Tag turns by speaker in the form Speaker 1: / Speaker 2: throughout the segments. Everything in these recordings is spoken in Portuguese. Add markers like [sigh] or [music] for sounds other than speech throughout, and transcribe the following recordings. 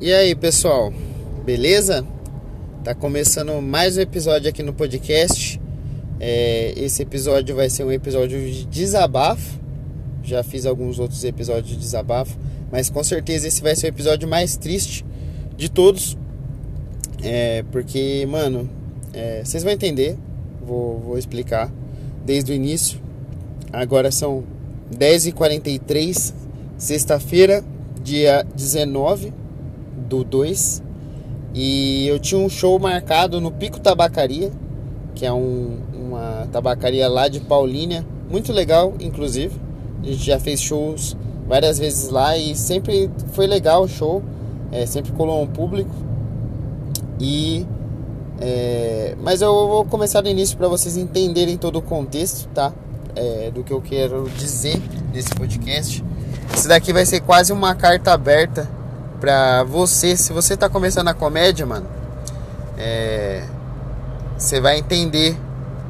Speaker 1: E aí, pessoal? Beleza? Tá começando mais um episódio aqui no podcast. É, esse episódio vai ser um episódio de desabafo. Já fiz alguns outros episódios de desabafo, mas com certeza esse vai ser o episódio mais triste de todos. É, porque, mano, é, vocês vão entender. Vou, vou explicar desde o início. Agora são 10h43, sexta-feira, dia 19 do 2. E eu tinha um show marcado no Pico Tabacaria, que é um, uma tabacaria lá de Paulínia, muito legal, inclusive. A gente já fez shows várias vezes lá e sempre foi legal o show, é, sempre colou um público. E é, mas eu vou começar do início para vocês entenderem todo o contexto, tá? É, do que eu quero dizer nesse podcast. Esse daqui vai ser quase uma carta aberta pra você. Se você tá começando a comédia, mano, é, você vai entender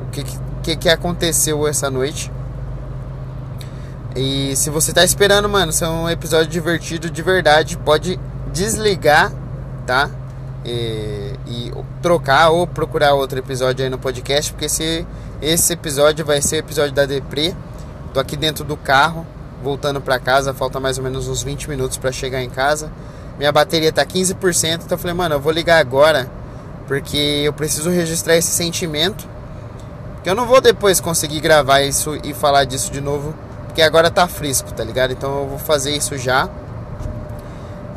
Speaker 1: o que, que, que aconteceu essa noite. E se você tá esperando, mano, ser um episódio divertido de verdade, pode desligar, tá? E, e, trocar ou procurar outro episódio aí no podcast, porque esse, esse episódio vai ser o episódio da Depre. Tô aqui dentro do carro, voltando para casa, falta mais ou menos uns 20 minutos para chegar em casa. Minha bateria tá 15%, então eu falei, mano, eu vou ligar agora, porque eu preciso registrar esse sentimento. Que eu não vou depois conseguir gravar isso e falar disso de novo, porque agora tá fresco, tá ligado? Então eu vou fazer isso já.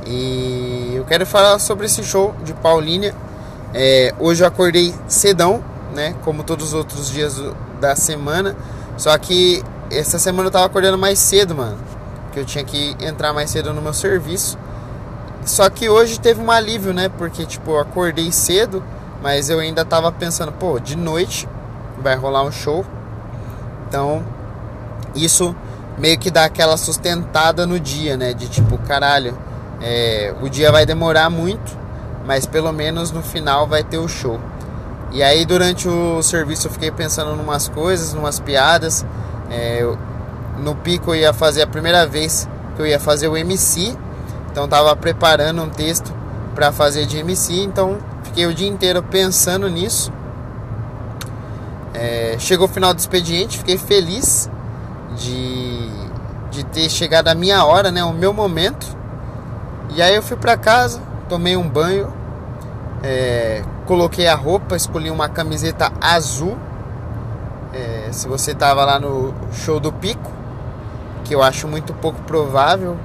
Speaker 1: E eu quero falar sobre esse show de Paulínia. É, hoje eu acordei cedão, né? Como todos os outros dias da semana. Só que essa semana eu tava acordando mais cedo, mano. Porque eu tinha que entrar mais cedo no meu serviço. Só que hoje teve um alívio, né? Porque, tipo, eu acordei cedo, mas eu ainda tava pensando, pô, de noite vai rolar um show. Então, isso meio que dá aquela sustentada no dia, né? De tipo, caralho, é, o dia vai demorar muito, mas pelo menos no final vai ter o show. E aí durante o serviço eu fiquei pensando em umas coisas, umas piadas. É, eu, no pico eu ia fazer a primeira vez que eu ia fazer o MC, então tava preparando um texto para fazer de MC, então fiquei o dia inteiro pensando nisso. É, chegou o final do expediente, fiquei feliz de, de ter chegado a minha hora, né, o meu momento. E aí eu fui para casa, tomei um banho, é, coloquei a roupa, escolhi uma camiseta azul. É, se você tava lá no show do Pico, que eu acho muito pouco provável.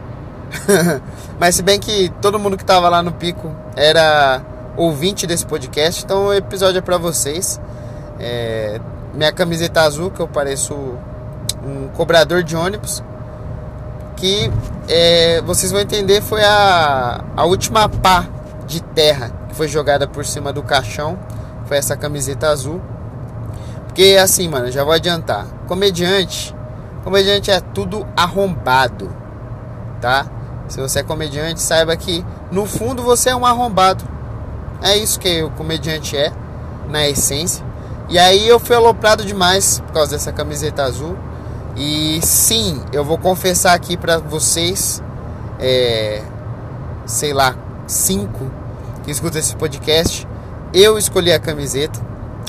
Speaker 1: [laughs] Mas se bem que todo mundo que tava lá no Pico era ouvinte desse podcast, então o episódio é para vocês. É, minha camiseta azul, que eu pareço um cobrador de ônibus que é, vocês vão entender foi a, a última pá de terra que foi jogada por cima do caixão. Foi essa camiseta azul. Porque assim, mano, já vou adiantar. Comediante, comediante é tudo arrombado, tá? Se você é comediante, saiba que no fundo você é um arrombado. É isso que o comediante é, na essência. E aí eu fui aloprado demais por causa dessa camiseta azul. E sim, eu vou confessar aqui para vocês, é, sei lá, cinco que escutam esse podcast. Eu escolhi a camiseta,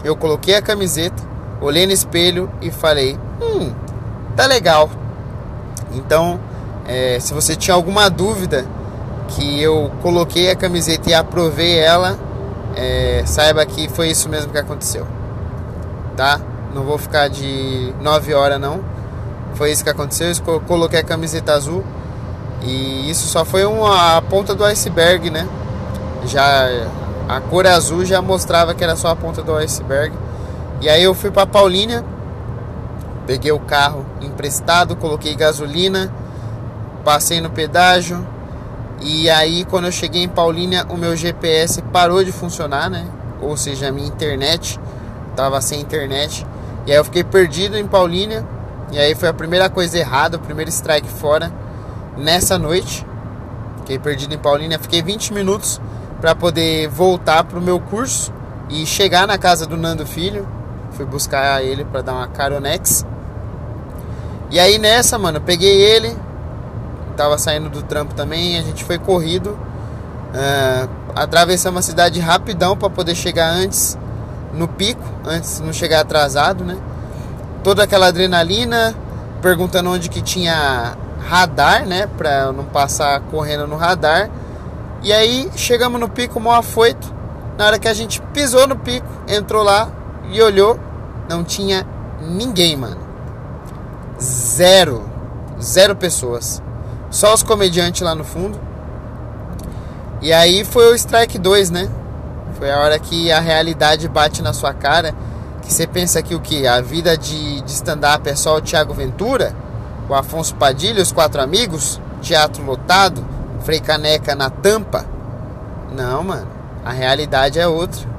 Speaker 1: eu coloquei a camiseta, olhei no espelho e falei: Hum, tá legal. Então, é, se você tinha alguma dúvida que eu coloquei a camiseta e aprovei ela, é, saiba que foi isso mesmo que aconteceu, tá? Não vou ficar de 9 horas não. Foi isso que aconteceu. Eu coloquei a camiseta azul. E isso só foi uma, a ponta do iceberg, né? Já a cor azul já mostrava que era só a ponta do iceberg. E aí eu fui para Paulínia, peguei o carro emprestado, coloquei gasolina, passei no pedágio. E aí quando eu cheguei em Paulínia, o meu GPS parou de funcionar, né? Ou seja, a minha internet tava sem internet. E aí eu fiquei perdido em Paulínia e aí foi a primeira coisa errada, o primeiro strike fora nessa noite. Fiquei perdido em Paulínia, fiquei 20 minutos para poder voltar pro meu curso e chegar na casa do Nando Filho. Fui buscar ele para dar uma caronex. E aí nessa, mano, peguei ele, tava saindo do trampo também, a gente foi corrido Uh, atravessamos a cidade rapidão para poder chegar antes no pico, antes de não chegar atrasado, né? Toda aquela adrenalina, perguntando onde que tinha radar, né? Pra não passar correndo no radar. E aí chegamos no pico mó afoito. Na hora que a gente pisou no pico, entrou lá e olhou, não tinha ninguém, mano. Zero. Zero pessoas. Só os comediantes lá no fundo. E aí foi o Strike 2, né? Foi a hora que a realidade bate na sua cara. Que você pensa que o que? A vida de, de stand-up é só o Thiago Ventura? O Afonso Padilha, os quatro amigos? Teatro lotado? Frei Caneca na tampa? Não, mano. A realidade é outra.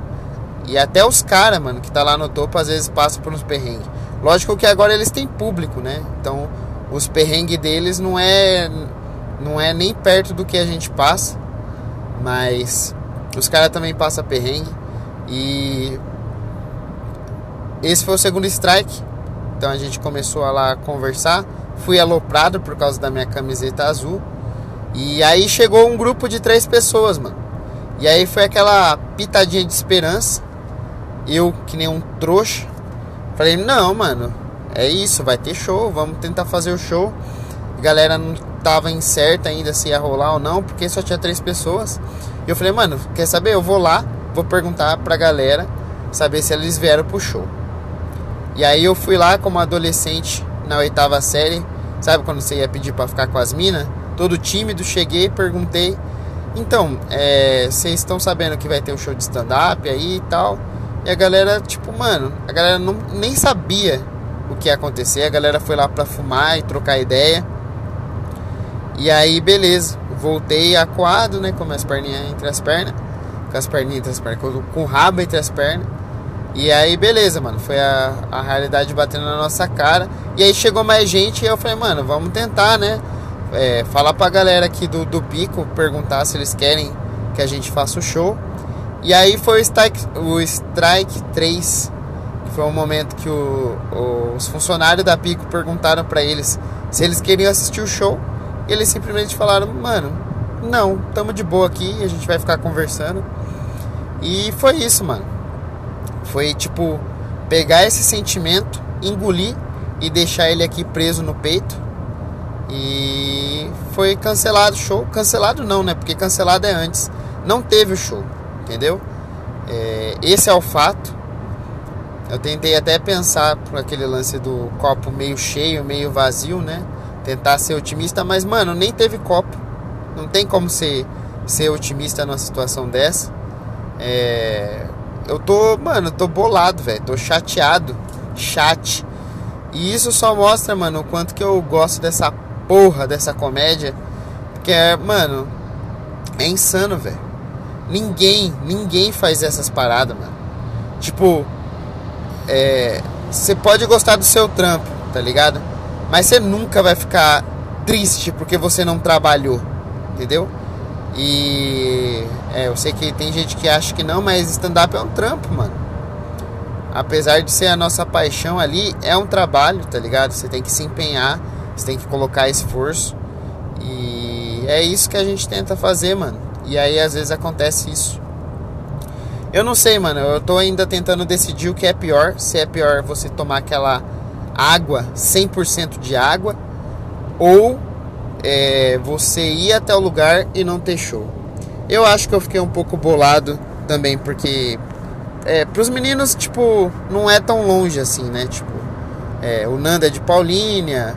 Speaker 1: E até os caras, mano, que tá lá no topo, às vezes passam por uns perrengues. Lógico que agora eles têm público, né? Então, os perrengues deles não é não é nem perto do que a gente passa, mas os caras também passam perrengue e esse foi o segundo strike. Então a gente começou a lá conversar. Fui aloprado por causa da minha camiseta azul. E aí chegou um grupo de três pessoas, mano. E aí foi aquela pitadinha de esperança. Eu, que nem um trouxa, falei: Não, mano, é isso, vai ter show, vamos tentar fazer o show. A galera não tava incerta ainda se ia rolar ou não, porque só tinha três pessoas. E eu falei: Mano, quer saber? Eu vou lá, vou perguntar pra galera, saber se eles vieram pro show. E aí eu fui lá como adolescente na oitava série, sabe quando você ia pedir para ficar com as minas? Todo tímido, cheguei, perguntei então, é, vocês estão sabendo que vai ter um show de stand-up aí e tal. E a galera, tipo, mano, a galera não, nem sabia o que ia acontecer. A galera foi lá pra fumar e trocar ideia. E aí, beleza. Voltei acuado, né? Com as perninhas entre as pernas. Com as perninhas entre as pernas. Com, o rabo entre as pernas. E aí, beleza, mano. Foi a, a realidade batendo na nossa cara. E aí chegou mais gente e eu falei, mano, vamos tentar, né? é, falar pra galera aqui do, do Pico, perguntar se eles querem que a gente faça o show. E aí foi o Strike, o strike 3, que foi um momento que o, o, os funcionários da Pico perguntaram para eles se eles queriam assistir o show. E eles simplesmente falaram, mano, não, tamo de boa aqui, a gente vai ficar conversando. E foi isso, mano. Foi tipo pegar esse sentimento, engolir e deixar ele aqui preso no peito e foi cancelado o show. Cancelado não, né? Porque cancelado é antes. Não teve o show, entendeu? É, esse é o fato. Eu tentei até pensar por aquele lance do copo meio cheio, meio vazio, né? Tentar ser otimista, mas mano, nem teve copo. Não tem como ser, ser otimista numa situação dessa. É, eu tô, mano, tô bolado, velho. Tô chateado. Chat. E isso só mostra, mano, o quanto que eu gosto dessa porra dessa comédia. Que é, mano, é insano, velho. Ninguém, ninguém faz essas paradas, mano. Tipo, é. Você pode gostar do seu trampo, tá ligado? Mas você nunca vai ficar triste porque você não trabalhou, entendeu? E é, eu sei que tem gente que acha que não, mas stand-up é um trampo, mano. Apesar de ser a nossa paixão ali, é um trabalho, tá ligado? Você tem que se empenhar você tem que colocar esforço. E é isso que a gente tenta fazer, mano. E aí às vezes acontece isso. Eu não sei, mano. Eu tô ainda tentando decidir o que é pior. Se é pior você tomar aquela água, 100% de água, ou é, você ir até o lugar e não ter show. Eu acho que eu fiquei um pouco bolado também, porque é, pros meninos, tipo, não é tão longe assim, né? Tipo, é, o Nanda é de Paulínia,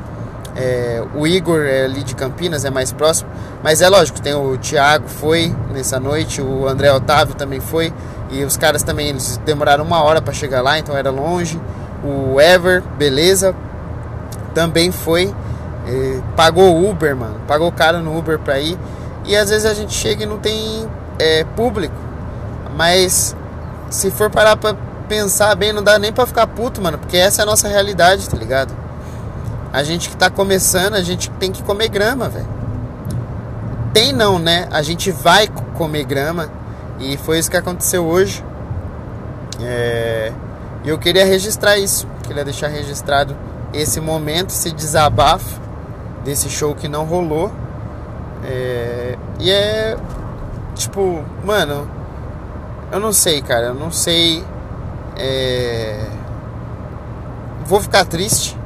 Speaker 1: é, o Igor é ali de Campinas é mais próximo, mas é lógico, tem o Thiago foi nessa noite, o André Otávio também foi, e os caras também eles demoraram uma hora para chegar lá, então era longe. O Ever, beleza, também foi, é, pagou Uber, mano, pagou caro no Uber pra ir, e às vezes a gente chega e não tem é, público, mas se for parar pra pensar bem, não dá nem pra ficar puto, mano, porque essa é a nossa realidade, tá ligado? A gente que está começando, a gente tem que comer grama, velho. Tem não, né? A gente vai comer grama. E foi isso que aconteceu hoje. É... E eu queria registrar isso. Queria deixar registrado esse momento, esse desabafo desse show que não rolou. É... E é. tipo, mano, eu não sei, cara, eu não sei. É... Vou ficar triste,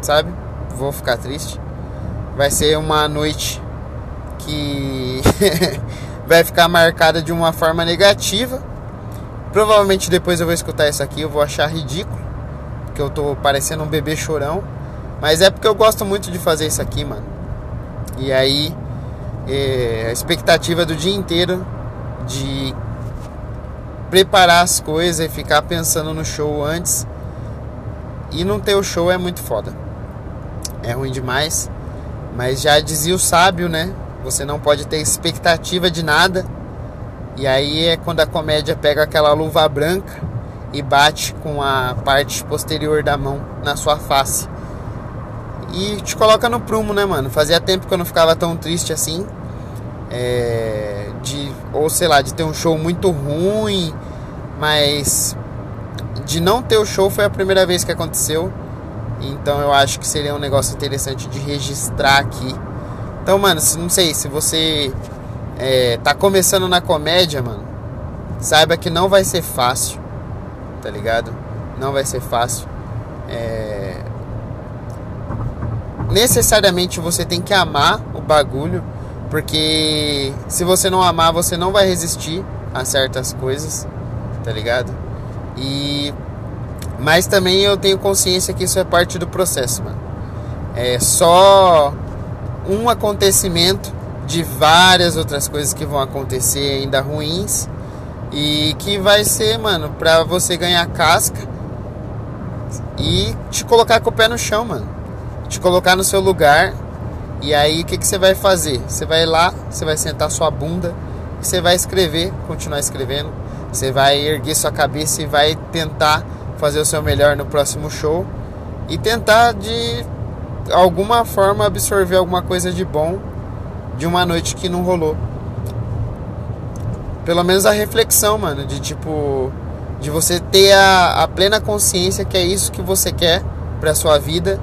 Speaker 1: sabe? Vou ficar triste. Vai ser uma noite que [laughs] vai ficar marcada de uma forma negativa. Provavelmente depois eu vou escutar isso aqui, eu vou achar ridículo, porque eu tô parecendo um bebê chorão. Mas é porque eu gosto muito de fazer isso aqui, mano. E aí, é, a expectativa do dia inteiro de preparar as coisas e ficar pensando no show antes e não ter o show é muito foda. É ruim demais. Mas já dizia o sábio, né? Você não pode ter expectativa de nada. E aí é quando a comédia pega aquela luva branca e bate com a parte posterior da mão na sua face. E te coloca no prumo, né, mano? Fazia tempo que eu não ficava tão triste assim. É, de, ou sei lá, de ter um show muito ruim, mas de não ter o show foi a primeira vez que aconteceu. Então eu acho que seria um negócio interessante de registrar aqui. Então, mano, não sei, se você é, tá começando na comédia, mano, saiba que não vai ser fácil, tá ligado? Não vai ser fácil. É... Necessariamente você tem que amar o bagulho, porque se você não amar, você não vai resistir a certas coisas, tá ligado? E mas também eu tenho consciência que isso é parte do processo, mano. É só um acontecimento de várias outras coisas que vão acontecer ainda ruins e que vai ser, mano, pra você ganhar casca e te colocar com o pé no chão, mano. Te colocar no seu lugar. E aí o que, que você vai fazer? Você vai lá, você vai sentar sua bunda você vai escrever, continuar escrevendo. Você vai erguer sua cabeça e vai tentar fazer o seu melhor no próximo show e tentar de alguma forma absorver alguma coisa de bom de uma noite que não rolou. Pelo menos a reflexão, mano, de tipo de você ter a, a plena consciência que é isso que você quer para sua vida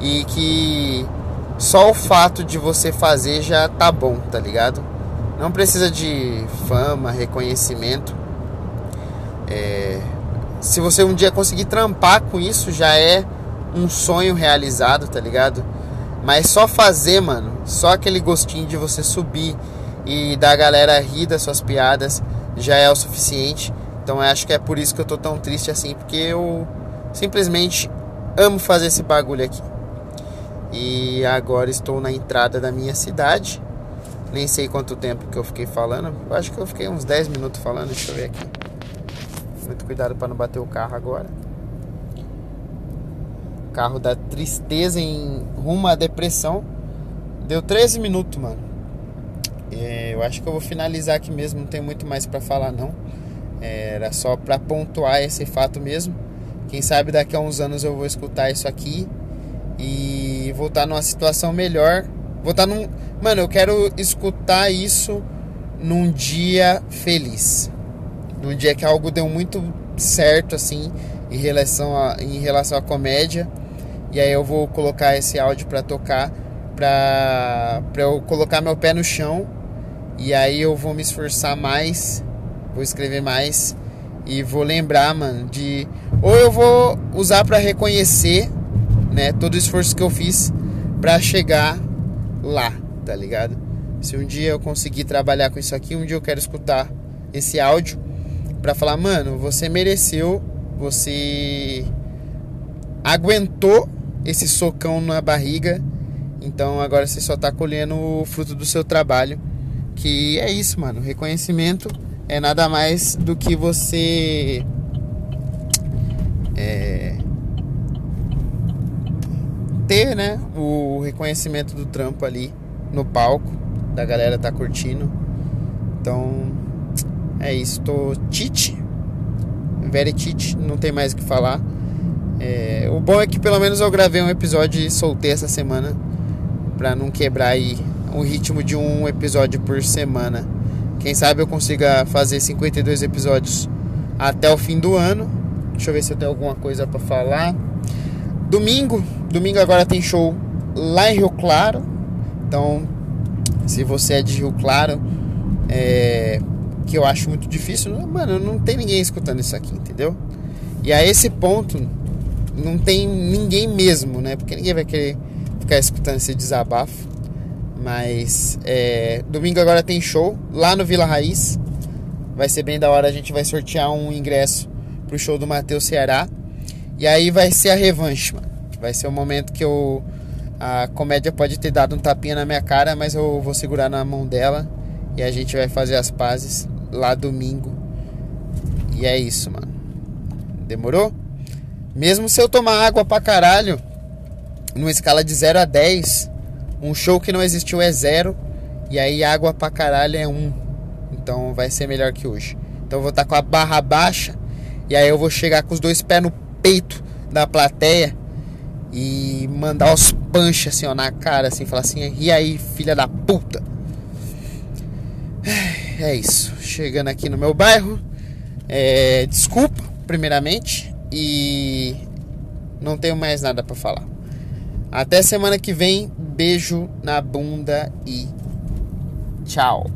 Speaker 1: e que só o fato de você fazer já tá bom, tá ligado? Não precisa de fama, reconhecimento. É, se você um dia conseguir trampar com isso, já é um sonho realizado, tá ligado? Mas só fazer, mano, só aquele gostinho de você subir e da galera rir das suas piadas já é o suficiente. Então acho que é por isso que eu tô tão triste assim, porque eu simplesmente amo fazer esse bagulho aqui. E agora estou na entrada da minha cidade. Nem sei quanto tempo que eu fiquei falando. Eu acho que eu fiquei uns 10 minutos falando, deixa eu ver aqui. Muito cuidado para não bater o carro agora carro da tristeza em rumo à depressão. Deu 13 minutos, mano. É, eu acho que eu vou finalizar aqui mesmo, não tem muito mais para falar não. É, era só para pontuar esse fato mesmo. Quem sabe daqui a uns anos eu vou escutar isso aqui e voltar numa situação melhor. Voltar num, mano, eu quero escutar isso num dia feliz. Num dia que algo deu muito certo assim em relação a, em relação à comédia e aí eu vou colocar esse áudio para tocar, para eu colocar meu pé no chão. E aí eu vou me esforçar mais, vou escrever mais e vou lembrar, mano, de ou eu vou usar para reconhecer, né, todo o esforço que eu fiz para chegar lá, tá ligado? Se um dia eu conseguir trabalhar com isso aqui, um dia eu quero escutar esse áudio para falar, mano, você mereceu, você aguentou esse socão na barriga. Então agora você só tá colhendo o fruto do seu trabalho. Que é isso, mano. Reconhecimento é nada mais do que você. É, ter, né? O reconhecimento do trampo ali no palco. Da galera tá curtindo. Então é isso. Tô tite. Very tite. Não tem mais o que falar. É, o bom é que pelo menos eu gravei um episódio e soltei essa semana para não quebrar aí o ritmo de um episódio por semana. Quem sabe eu consiga fazer 52 episódios até o fim do ano. Deixa eu ver se eu tenho alguma coisa para falar. Domingo, domingo agora tem show lá em Rio Claro. Então, se você é de Rio Claro, É, que eu acho muito difícil. Mano, não tem ninguém escutando isso aqui, entendeu? E a esse ponto, não tem ninguém mesmo, né? Porque ninguém vai querer ficar escutando esse desabafo. Mas é, domingo agora tem show lá no Vila Raiz. Vai ser bem da hora. A gente vai sortear um ingresso pro show do Matheus Ceará. E aí vai ser a revanche, mano. Vai ser o momento que eu. A comédia pode ter dado um tapinha na minha cara, mas eu vou segurar na mão dela. E a gente vai fazer as pazes lá domingo. E é isso, mano. Demorou? Mesmo se eu tomar água pra caralho, numa escala de 0 a 10, um show que não existiu é 0, e aí água pra caralho é 1. Um. Então vai ser melhor que hoje. Então eu vou estar tá com a barra baixa, e aí eu vou chegar com os dois pés no peito da plateia e mandar os punch assim, ó, na cara, assim, falar assim, e aí, filha da puta. É isso. Chegando aqui no meu bairro. É, desculpa, primeiramente. E não tenho mais nada para falar. Até semana que vem. Beijo na bunda e tchau.